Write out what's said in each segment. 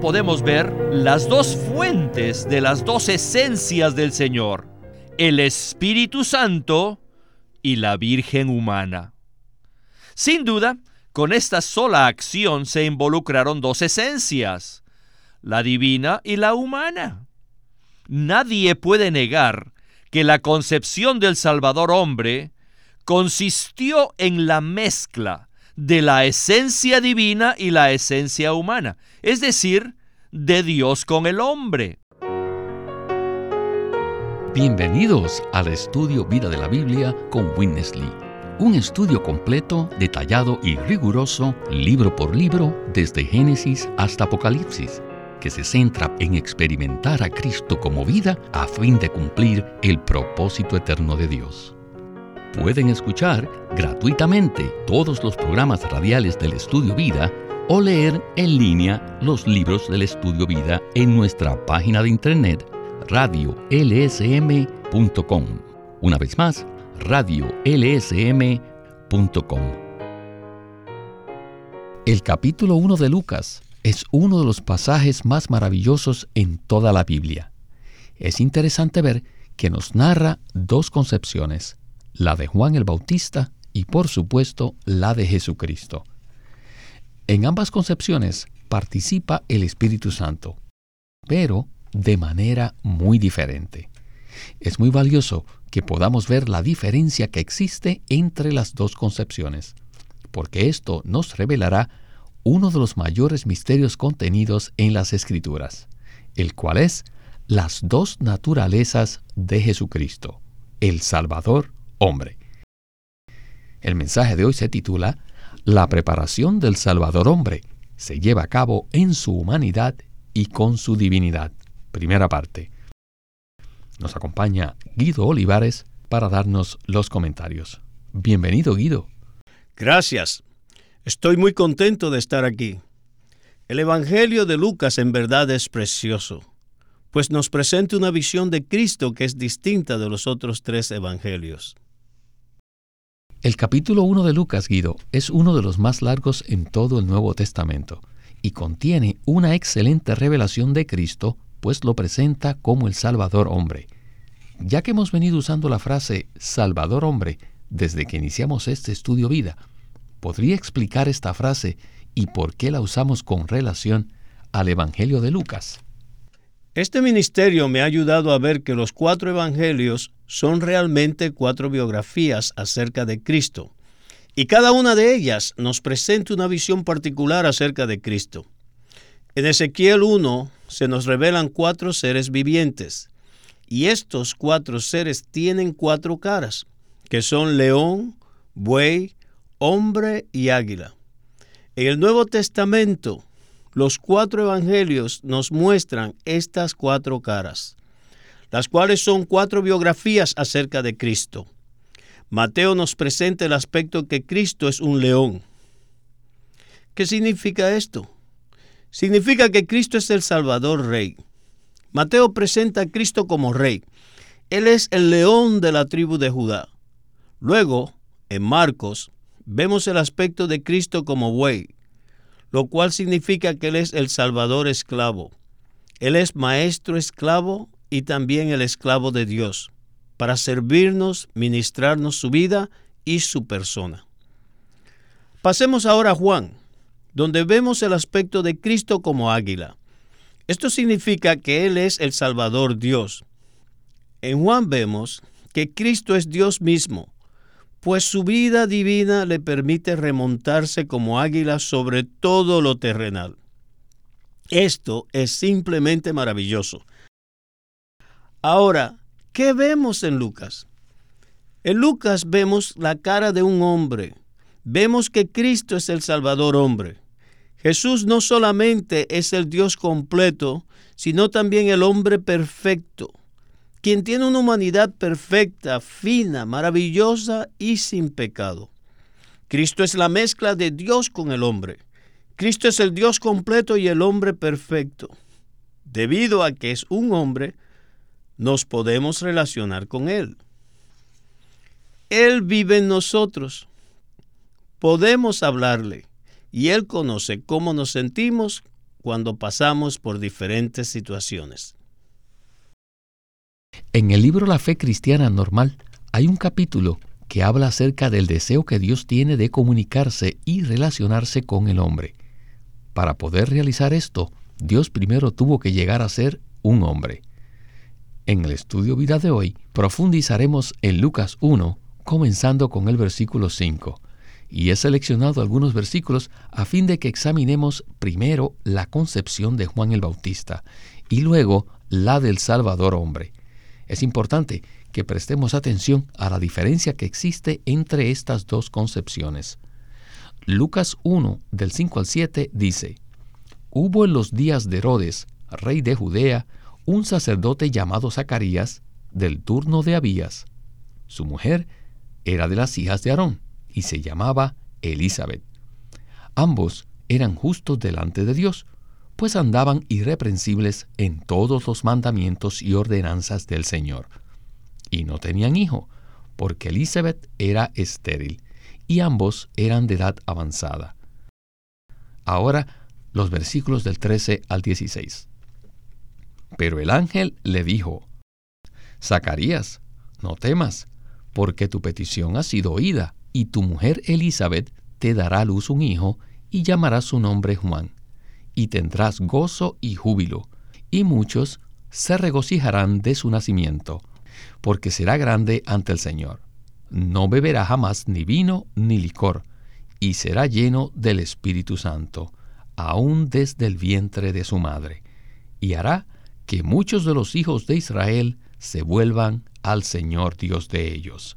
podemos ver las dos fuentes de las dos esencias del Señor, el Espíritu Santo y la Virgen humana. Sin duda, con esta sola acción se involucraron dos esencias, la divina y la humana. Nadie puede negar que la concepción del Salvador hombre consistió en la mezcla de la esencia divina y la esencia humana, es decir, de Dios con el hombre. Bienvenidos al estudio Vida de la Biblia con Witness Lee. Un estudio completo, detallado y riguroso, libro por libro, desde Génesis hasta Apocalipsis, que se centra en experimentar a Cristo como vida a fin de cumplir el propósito eterno de Dios. Pueden escuchar gratuitamente todos los programas radiales del Estudio Vida o leer en línea los libros del Estudio Vida en nuestra página de internet radiolsm.com. Una vez más, radiolsm.com. El capítulo 1 de Lucas es uno de los pasajes más maravillosos en toda la Biblia. Es interesante ver que nos narra dos concepciones, la de Juan el Bautista y por supuesto la de Jesucristo. En ambas concepciones participa el Espíritu Santo, pero de manera muy diferente. Es muy valioso que podamos ver la diferencia que existe entre las dos concepciones, porque esto nos revelará uno de los mayores misterios contenidos en las Escrituras, el cual es las dos naturalezas de Jesucristo, el Salvador hombre. El mensaje de hoy se titula La preparación del Salvador hombre se lleva a cabo en su humanidad y con su divinidad. Primera parte. Nos acompaña Guido Olivares para darnos los comentarios. Bienvenido, Guido. Gracias. Estoy muy contento de estar aquí. El Evangelio de Lucas en verdad es precioso, pues nos presenta una visión de Cristo que es distinta de los otros tres evangelios. El capítulo 1 de Lucas, Guido, es uno de los más largos en todo el Nuevo Testamento y contiene una excelente revelación de Cristo, pues lo presenta como el Salvador hombre. Ya que hemos venido usando la frase Salvador hombre desde que iniciamos este estudio vida, ¿podría explicar esta frase y por qué la usamos con relación al Evangelio de Lucas? Este ministerio me ha ayudado a ver que los cuatro evangelios son realmente cuatro biografías acerca de Cristo, y cada una de ellas nos presenta una visión particular acerca de Cristo. En Ezequiel 1 se nos revelan cuatro seres vivientes, y estos cuatro seres tienen cuatro caras, que son león, buey, hombre y águila. En el Nuevo Testamento los cuatro evangelios nos muestran estas cuatro caras, las cuales son cuatro biografías acerca de Cristo. Mateo nos presenta el aspecto que Cristo es un león. ¿Qué significa esto? Significa que Cristo es el Salvador Rey. Mateo presenta a Cristo como Rey. Él es el león de la tribu de Judá. Luego, en Marcos, vemos el aspecto de Cristo como buey lo cual significa que Él es el Salvador esclavo. Él es maestro esclavo y también el esclavo de Dios, para servirnos, ministrarnos su vida y su persona. Pasemos ahora a Juan, donde vemos el aspecto de Cristo como águila. Esto significa que Él es el Salvador Dios. En Juan vemos que Cristo es Dios mismo, pues su vida divina le permite remontarse como águila sobre todo lo terrenal. Esto es simplemente maravilloso. Ahora, ¿qué vemos en Lucas? En Lucas vemos la cara de un hombre. Vemos que Cristo es el Salvador hombre. Jesús no solamente es el Dios completo, sino también el hombre perfecto quien tiene una humanidad perfecta, fina, maravillosa y sin pecado. Cristo es la mezcla de Dios con el hombre. Cristo es el Dios completo y el hombre perfecto. Debido a que es un hombre, nos podemos relacionar con Él. Él vive en nosotros. Podemos hablarle y Él conoce cómo nos sentimos cuando pasamos por diferentes situaciones. En el libro La fe cristiana normal hay un capítulo que habla acerca del deseo que Dios tiene de comunicarse y relacionarse con el hombre. Para poder realizar esto, Dios primero tuvo que llegar a ser un hombre. En el estudio vida de hoy profundizaremos en Lucas 1, comenzando con el versículo 5, y he seleccionado algunos versículos a fin de que examinemos primero la concepción de Juan el Bautista y luego la del Salvador hombre. Es importante que prestemos atención a la diferencia que existe entre estas dos concepciones. Lucas 1, del 5 al 7, dice, Hubo en los días de Herodes, rey de Judea, un sacerdote llamado Zacarías, del turno de Abías. Su mujer era de las hijas de Aarón y se llamaba Elizabeth. Ambos eran justos delante de Dios, pues andaban irreprensibles en todos los mandamientos y ordenanzas del Señor y no tenían hijo, porque Elizabeth era estéril, y ambos eran de edad avanzada. Ahora los versículos del 13 al 16. Pero el ángel le dijo, Zacarías, no temas, porque tu petición ha sido oída, y tu mujer Elizabeth te dará a luz un hijo, y llamarás su nombre Juan, y tendrás gozo y júbilo, y muchos se regocijarán de su nacimiento porque será grande ante el Señor. No beberá jamás ni vino ni licor, y será lleno del Espíritu Santo, aún desde el vientre de su madre, y hará que muchos de los hijos de Israel se vuelvan al Señor Dios de ellos.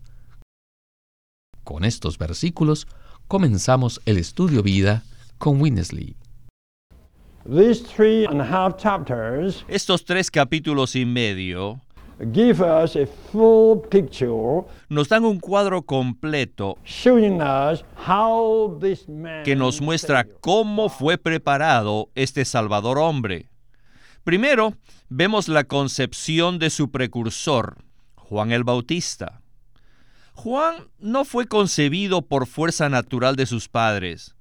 Con estos versículos comenzamos el estudio vida con Winnesley. Estos tres capítulos y medio nos dan un cuadro completo que nos muestra cómo fue preparado este Salvador hombre. Primero, vemos la concepción de su precursor, Juan el Bautista. Juan no fue concebido por fuerza natural de sus padres,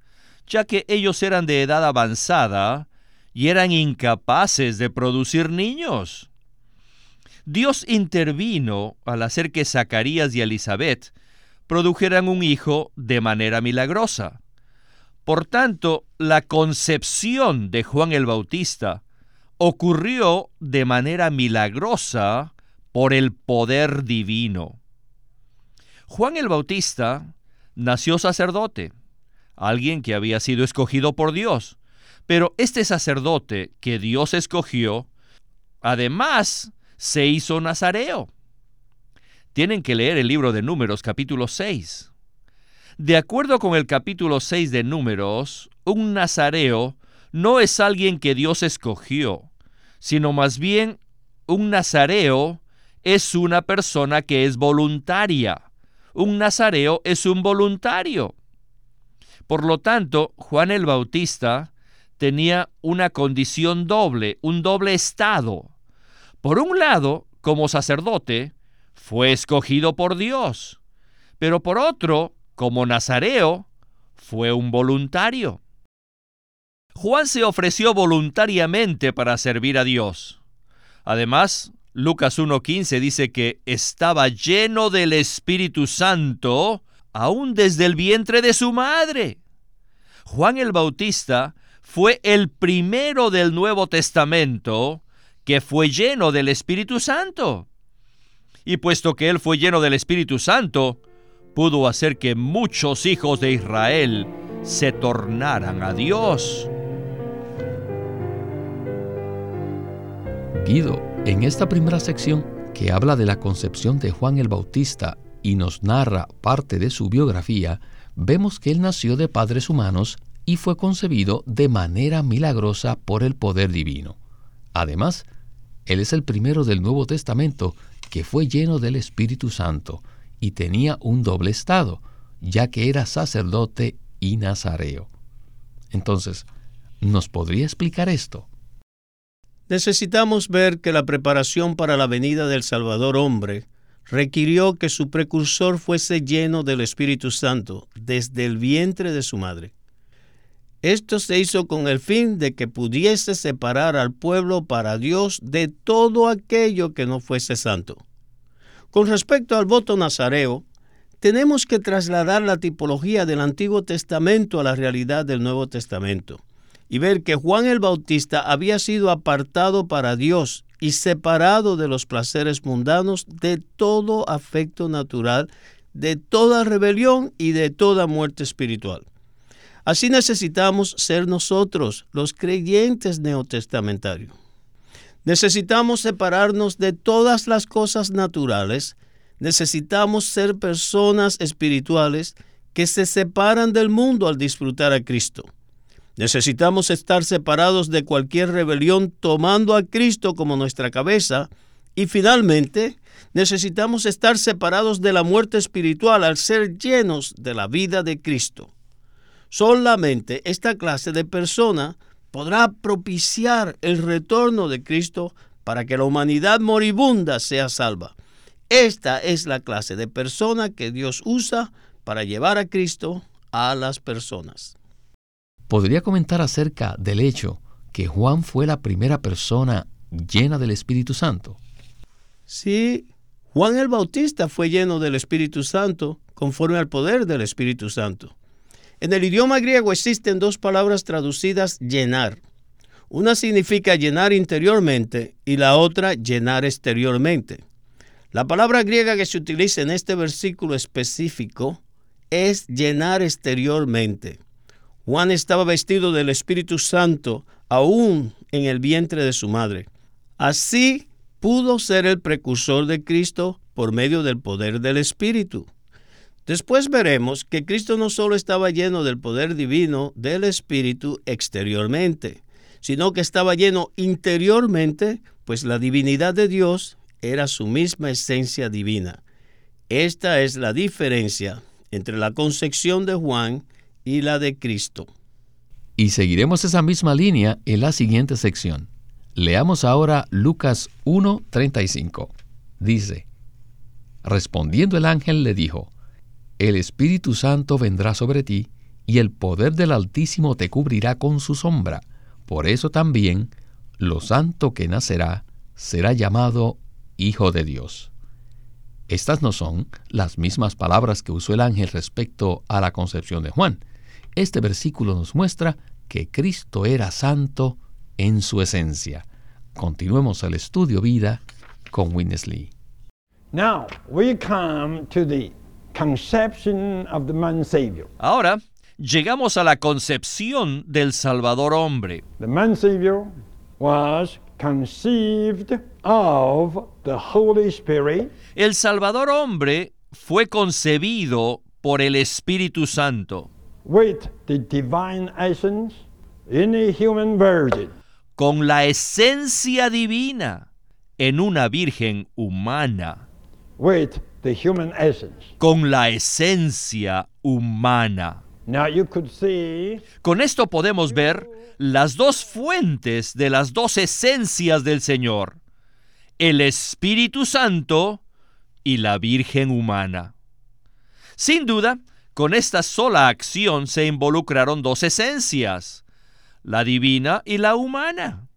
ya que ellos eran de edad avanzada y eran incapaces de producir niños. Dios intervino al hacer que Zacarías y Elizabeth produjeran un hijo de manera milagrosa. Por tanto, la concepción de Juan el Bautista ocurrió de manera milagrosa por el poder divino. Juan el Bautista nació sacerdote, alguien que había sido escogido por Dios, pero este sacerdote que Dios escogió, además se hizo nazareo. Tienen que leer el libro de Números capítulo 6. De acuerdo con el capítulo 6 de Números, un nazareo no es alguien que Dios escogió, sino más bien un nazareo es una persona que es voluntaria. Un nazareo es un voluntario. Por lo tanto, Juan el Bautista tenía una condición doble, un doble estado. Por un lado, como sacerdote, fue escogido por Dios, pero por otro, como nazareo, fue un voluntario. Juan se ofreció voluntariamente para servir a Dios. Además, Lucas 1.15 dice que estaba lleno del Espíritu Santo aún desde el vientre de su madre. Juan el Bautista fue el primero del Nuevo Testamento que fue lleno del Espíritu Santo. Y puesto que él fue lleno del Espíritu Santo, pudo hacer que muchos hijos de Israel se tornaran a Dios. Guido, en esta primera sección que habla de la concepción de Juan el Bautista y nos narra parte de su biografía, vemos que él nació de padres humanos y fue concebido de manera milagrosa por el poder divino. Además, Él es el primero del Nuevo Testamento que fue lleno del Espíritu Santo y tenía un doble estado, ya que era sacerdote y nazareo. Entonces, ¿nos podría explicar esto? Necesitamos ver que la preparación para la venida del Salvador hombre requirió que su precursor fuese lleno del Espíritu Santo desde el vientre de su madre. Esto se hizo con el fin de que pudiese separar al pueblo para Dios de todo aquello que no fuese santo. Con respecto al voto nazareo, tenemos que trasladar la tipología del Antiguo Testamento a la realidad del Nuevo Testamento y ver que Juan el Bautista había sido apartado para Dios y separado de los placeres mundanos de todo afecto natural, de toda rebelión y de toda muerte espiritual. Así necesitamos ser nosotros, los creyentes neotestamentarios. Necesitamos separarnos de todas las cosas naturales, necesitamos ser personas espirituales que se separan del mundo al disfrutar a Cristo. Necesitamos estar separados de cualquier rebelión tomando a Cristo como nuestra cabeza y finalmente necesitamos estar separados de la muerte espiritual al ser llenos de la vida de Cristo. Solamente esta clase de persona podrá propiciar el retorno de Cristo para que la humanidad moribunda sea salva. Esta es la clase de persona que Dios usa para llevar a Cristo a las personas. ¿Podría comentar acerca del hecho que Juan fue la primera persona llena del Espíritu Santo? Sí, Juan el Bautista fue lleno del Espíritu Santo conforme al poder del Espíritu Santo. En el idioma griego existen dos palabras traducidas llenar. Una significa llenar interiormente y la otra llenar exteriormente. La palabra griega que se utiliza en este versículo específico es llenar exteriormente. Juan estaba vestido del Espíritu Santo aún en el vientre de su madre. Así pudo ser el precursor de Cristo por medio del poder del Espíritu. Después veremos que Cristo no solo estaba lleno del poder divino del Espíritu exteriormente, sino que estaba lleno interiormente, pues la divinidad de Dios era su misma esencia divina. Esta es la diferencia entre la concepción de Juan y la de Cristo. Y seguiremos esa misma línea en la siguiente sección. Leamos ahora Lucas 1:35. Dice, respondiendo el ángel le dijo, el Espíritu Santo vendrá sobre ti, y el poder del Altísimo te cubrirá con su sombra. Por eso también, lo santo que nacerá será llamado Hijo de Dios. Estas no son las mismas palabras que usó el ángel respecto a la concepción de Juan. Este versículo nos muestra que Cristo era santo en su esencia. Continuemos el estudio vida con Winnesley. Now we come to the conception of the man Savior. Ahora llegamos a la concepción del Salvador hombre. The man Savior was conceived of the Holy Spirit. El Salvador hombre fue concebido por el Espíritu Santo. With the divine essence in a human virgin. Con la esencia divina en una virgen humana. With the human essence. Con la esencia humana. Now you could see Con esto podemos ver las dos fuentes de las dos esencias del Señor, el Espíritu Santo y la Virgen humana. Sin duda, con esta sola acción se involucraron dos esencias, la divina y la humana.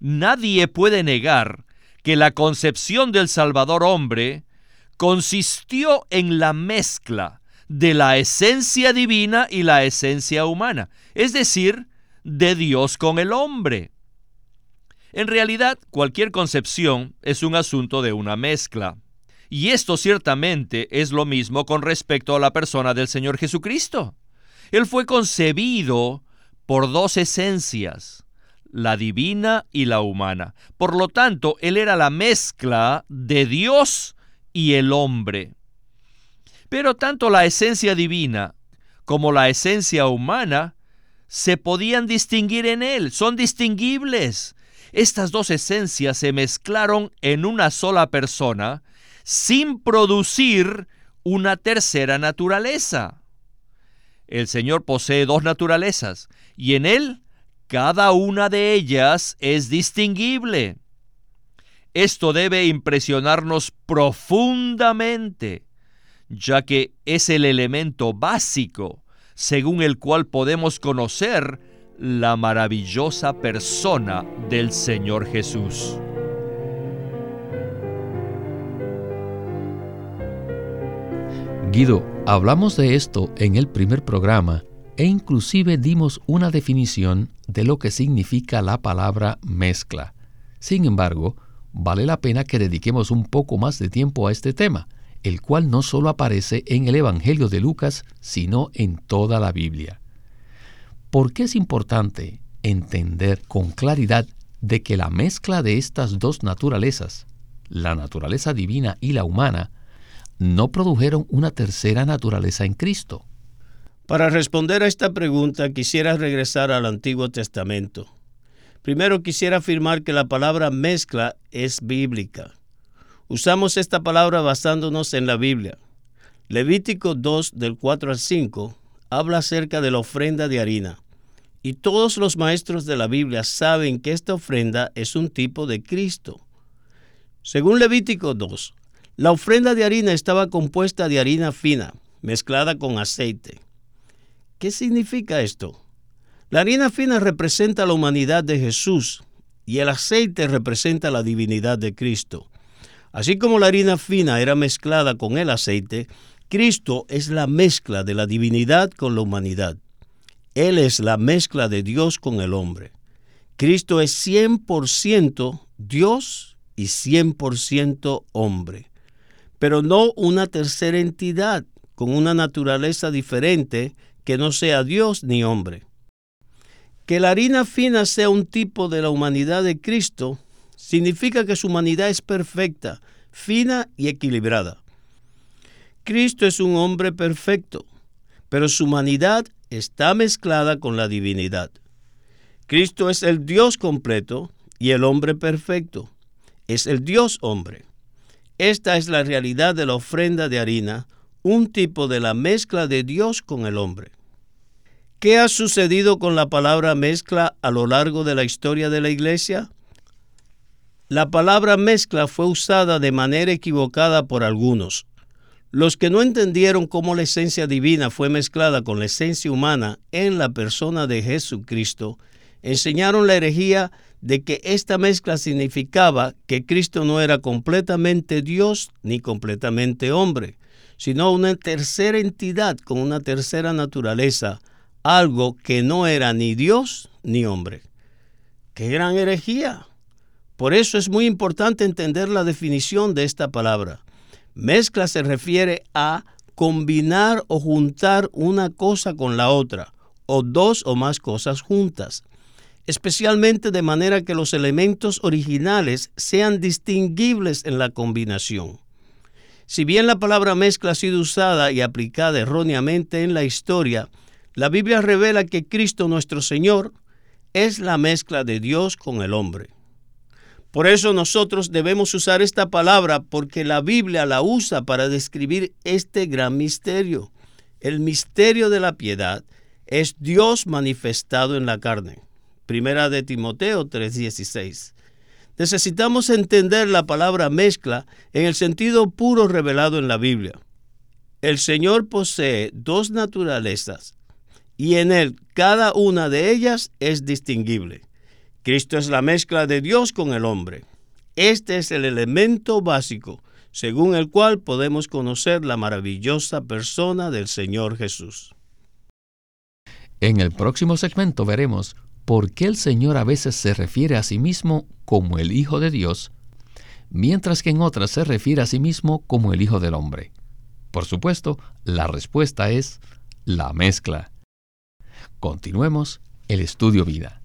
Nadie puede negar que la concepción del Salvador hombre consistió en la mezcla de la esencia divina y la esencia humana, es decir, de Dios con el hombre. En realidad, cualquier concepción es un asunto de una mezcla. Y esto ciertamente es lo mismo con respecto a la persona del Señor Jesucristo. Él fue concebido por dos esencias, la divina y la humana. Por lo tanto, Él era la mezcla de Dios y el hombre. Pero tanto la esencia divina como la esencia humana se podían distinguir en Él, son distinguibles. Estas dos esencias se mezclaron en una sola persona sin producir una tercera naturaleza. El Señor posee dos naturalezas y en Él cada una de ellas es distinguible. Esto debe impresionarnos profundamente, ya que es el elemento básico según el cual podemos conocer la maravillosa persona del Señor Jesús. Guido, hablamos de esto en el primer programa e inclusive dimos una definición de lo que significa la palabra mezcla. Sin embargo, vale la pena que dediquemos un poco más de tiempo a este tema, el cual no solo aparece en el Evangelio de Lucas, sino en toda la Biblia. ¿Por qué es importante entender con claridad de que la mezcla de estas dos naturalezas, la naturaleza divina y la humana, no produjeron una tercera naturaleza en Cristo? Para responder a esta pregunta quisiera regresar al Antiguo Testamento. Primero quisiera afirmar que la palabra mezcla es bíblica. Usamos esta palabra basándonos en la Biblia. Levítico 2 del 4 al 5 habla acerca de la ofrenda de harina. Y todos los maestros de la Biblia saben que esta ofrenda es un tipo de Cristo. Según Levítico 2, la ofrenda de harina estaba compuesta de harina fina, mezclada con aceite. ¿Qué significa esto? La harina fina representa la humanidad de Jesús y el aceite representa la divinidad de Cristo. Así como la harina fina era mezclada con el aceite, Cristo es la mezcla de la divinidad con la humanidad. Él es la mezcla de Dios con el hombre. Cristo es 100% Dios y 100% hombre, pero no una tercera entidad con una naturaleza diferente que no sea Dios ni hombre. Que la harina fina sea un tipo de la humanidad de Cristo significa que su humanidad es perfecta, fina y equilibrada. Cristo es un hombre perfecto, pero su humanidad está mezclada con la divinidad. Cristo es el Dios completo y el hombre perfecto. Es el Dios hombre. Esta es la realidad de la ofrenda de harina, un tipo de la mezcla de Dios con el hombre. ¿Qué ha sucedido con la palabra mezcla a lo largo de la historia de la iglesia? La palabra mezcla fue usada de manera equivocada por algunos. Los que no entendieron cómo la esencia divina fue mezclada con la esencia humana en la persona de Jesucristo, enseñaron la herejía de que esta mezcla significaba que Cristo no era completamente Dios ni completamente hombre, sino una tercera entidad con una tercera naturaleza, algo que no era ni Dios ni hombre. ¡Qué gran herejía! Por eso es muy importante entender la definición de esta palabra. Mezcla se refiere a combinar o juntar una cosa con la otra, o dos o más cosas juntas, especialmente de manera que los elementos originales sean distinguibles en la combinación. Si bien la palabra mezcla ha sido usada y aplicada erróneamente en la historia, la Biblia revela que Cristo nuestro Señor es la mezcla de Dios con el hombre. Por eso nosotros debemos usar esta palabra porque la Biblia la usa para describir este gran misterio. El misterio de la piedad es Dios manifestado en la carne. Primera de Timoteo 3:16. Necesitamos entender la palabra mezcla en el sentido puro revelado en la Biblia. El Señor posee dos naturalezas y en Él cada una de ellas es distinguible. Cristo es la mezcla de Dios con el hombre. Este es el elemento básico según el cual podemos conocer la maravillosa persona del Señor Jesús. En el próximo segmento veremos por qué el Señor a veces se refiere a sí mismo como el Hijo de Dios, mientras que en otras se refiere a sí mismo como el Hijo del Hombre. Por supuesto, la respuesta es la mezcla. Continuemos el estudio vida.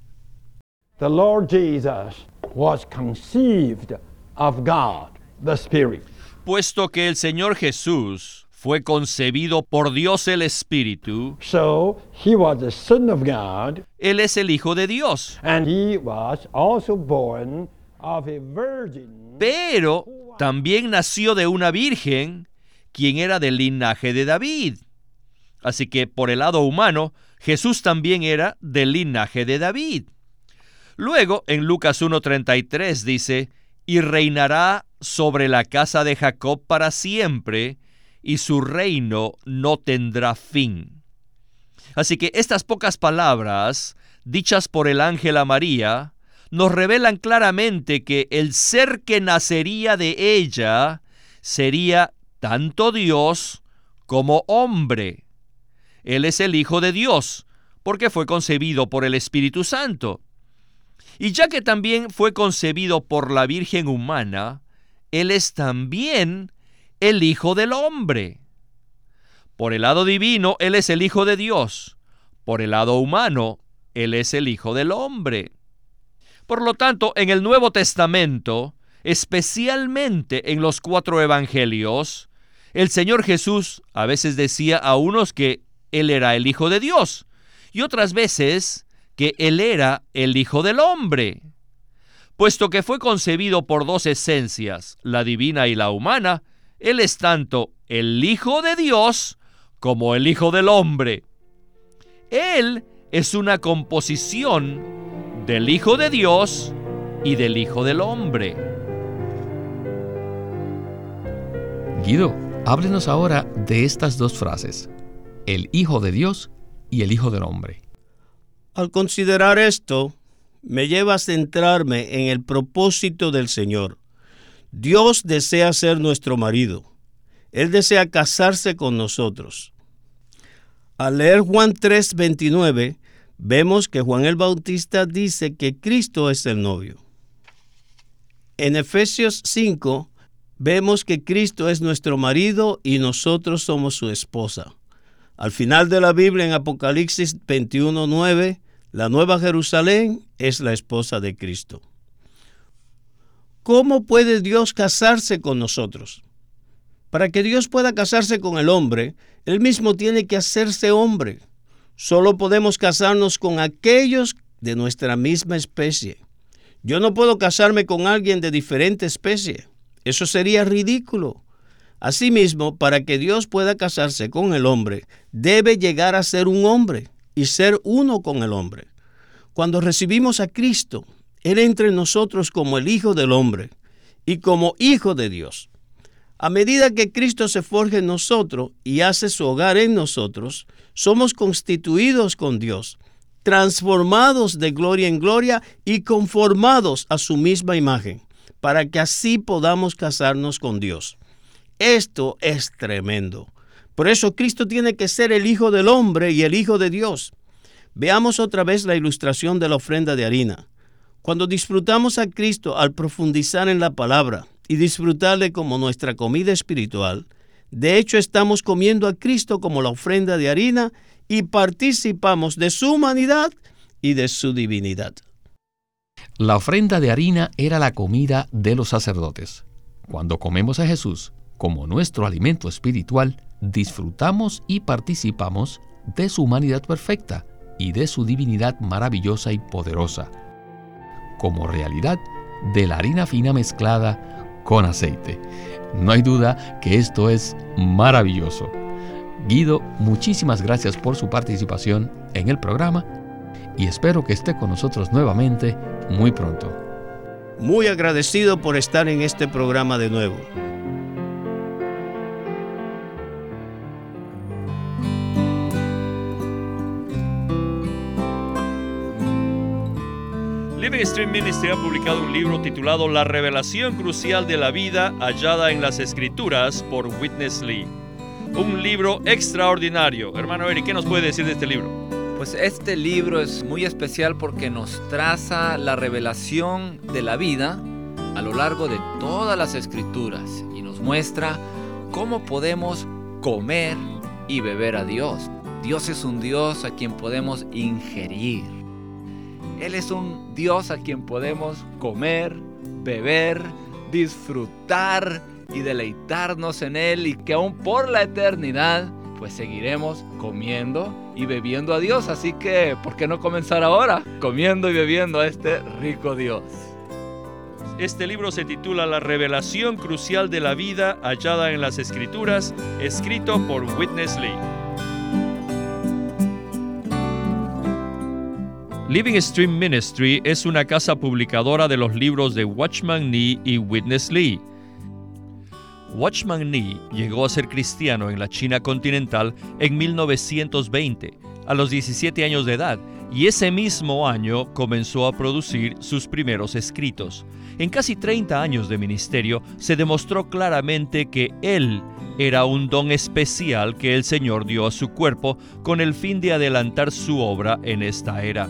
The Lord Jesus was conceived of God, the Spirit. Puesto que el Señor Jesús fue concebido por Dios el Espíritu, So he was the Son of God, Él es el Hijo de Dios. and he was also born of a virgin. Pero también nació de una virgen, quien era del linaje de David. Así que por el lado humano, Jesús también era del linaje de David. Luego, en Lucas 1.33 dice, y reinará sobre la casa de Jacob para siempre, y su reino no tendrá fin. Así que estas pocas palabras, dichas por el ángel a María, nos revelan claramente que el ser que nacería de ella sería tanto Dios como hombre. Él es el Hijo de Dios, porque fue concebido por el Espíritu Santo. Y ya que también fue concebido por la Virgen humana, Él es también el Hijo del hombre. Por el lado divino, Él es el Hijo de Dios. Por el lado humano, Él es el Hijo del hombre. Por lo tanto, en el Nuevo Testamento, especialmente en los cuatro evangelios, el Señor Jesús a veces decía a unos que Él era el Hijo de Dios y otras veces que Él era el Hijo del Hombre. Puesto que fue concebido por dos esencias, la divina y la humana, Él es tanto el Hijo de Dios como el Hijo del Hombre. Él es una composición del Hijo de Dios y del Hijo del Hombre. Guido, háblenos ahora de estas dos frases, el Hijo de Dios y el Hijo del Hombre. Al considerar esto, me lleva a centrarme en el propósito del Señor. Dios desea ser nuestro marido. Él desea casarse con nosotros. Al leer Juan 3:29, vemos que Juan el Bautista dice que Cristo es el novio. En Efesios 5, vemos que Cristo es nuestro marido y nosotros somos su esposa. Al final de la Biblia, en Apocalipsis 21:9, la Nueva Jerusalén es la esposa de Cristo. ¿Cómo puede Dios casarse con nosotros? Para que Dios pueda casarse con el hombre, Él mismo tiene que hacerse hombre. Solo podemos casarnos con aquellos de nuestra misma especie. Yo no puedo casarme con alguien de diferente especie. Eso sería ridículo. Asimismo, para que Dios pueda casarse con el hombre, debe llegar a ser un hombre y ser uno con el hombre. Cuando recibimos a Cristo, Él entra en nosotros como el Hijo del hombre y como Hijo de Dios. A medida que Cristo se forja en nosotros y hace su hogar en nosotros, somos constituidos con Dios, transformados de gloria en gloria y conformados a su misma imagen, para que así podamos casarnos con Dios. Esto es tremendo. Por eso Cristo tiene que ser el Hijo del hombre y el Hijo de Dios. Veamos otra vez la ilustración de la ofrenda de harina. Cuando disfrutamos a Cristo al profundizar en la palabra, y disfrutarle como nuestra comida espiritual, de hecho estamos comiendo a Cristo como la ofrenda de harina y participamos de su humanidad y de su divinidad. La ofrenda de harina era la comida de los sacerdotes. Cuando comemos a Jesús como nuestro alimento espiritual, disfrutamos y participamos de su humanidad perfecta y de su divinidad maravillosa y poderosa, como realidad de la harina fina mezclada con aceite. No hay duda que esto es maravilloso. Guido, muchísimas gracias por su participación en el programa y espero que esté con nosotros nuevamente muy pronto. Muy agradecido por estar en este programa de nuevo. Living Stream Ministry ha publicado un libro titulado La revelación crucial de la vida hallada en las escrituras por Witness Lee. Un libro extraordinario. Hermano Eric, ¿qué nos puede decir de este libro? Pues este libro es muy especial porque nos traza la revelación de la vida a lo largo de todas las escrituras y nos muestra cómo podemos comer y beber a Dios. Dios es un Dios a quien podemos ingerir él es un Dios a quien podemos comer, beber, disfrutar y deleitarnos en Él y que aún por la eternidad pues seguiremos comiendo y bebiendo a Dios. Así que, ¿por qué no comenzar ahora comiendo y bebiendo a este rico Dios? Este libro se titula La revelación crucial de la vida hallada en las escrituras, escrito por Witness Lee. Living Stream Ministry es una casa publicadora de los libros de Watchman Nee y Witness Lee. Watchman Nee llegó a ser cristiano en la China continental en 1920, a los 17 años de edad y ese mismo año comenzó a producir sus primeros escritos. En casi 30 años de ministerio se demostró claramente que él era un don especial que el Señor dio a su cuerpo con el fin de adelantar su obra en esta era.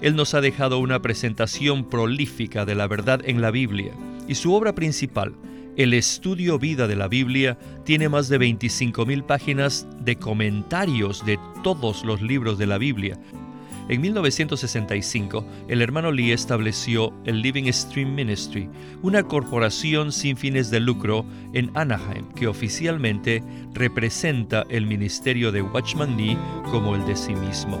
Él nos ha dejado una presentación prolífica de la verdad en la Biblia y su obra principal, el estudio vida de la Biblia, tiene más de 25.000 páginas de comentarios de todos los libros de la Biblia, en 1965, el hermano Lee estableció el Living Stream Ministry, una corporación sin fines de lucro en Anaheim que oficialmente representa el ministerio de Watchman Nee como el de sí mismo.